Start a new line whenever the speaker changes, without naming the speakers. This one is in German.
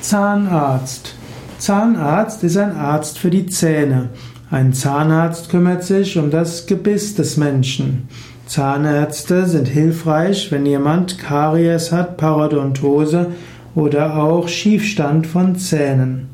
Zahnarzt. Zahnarzt ist ein Arzt für die Zähne. Ein Zahnarzt kümmert sich um das Gebiss des Menschen. Zahnärzte sind hilfreich, wenn jemand Karies hat, Parodontose oder auch Schiefstand von Zähnen.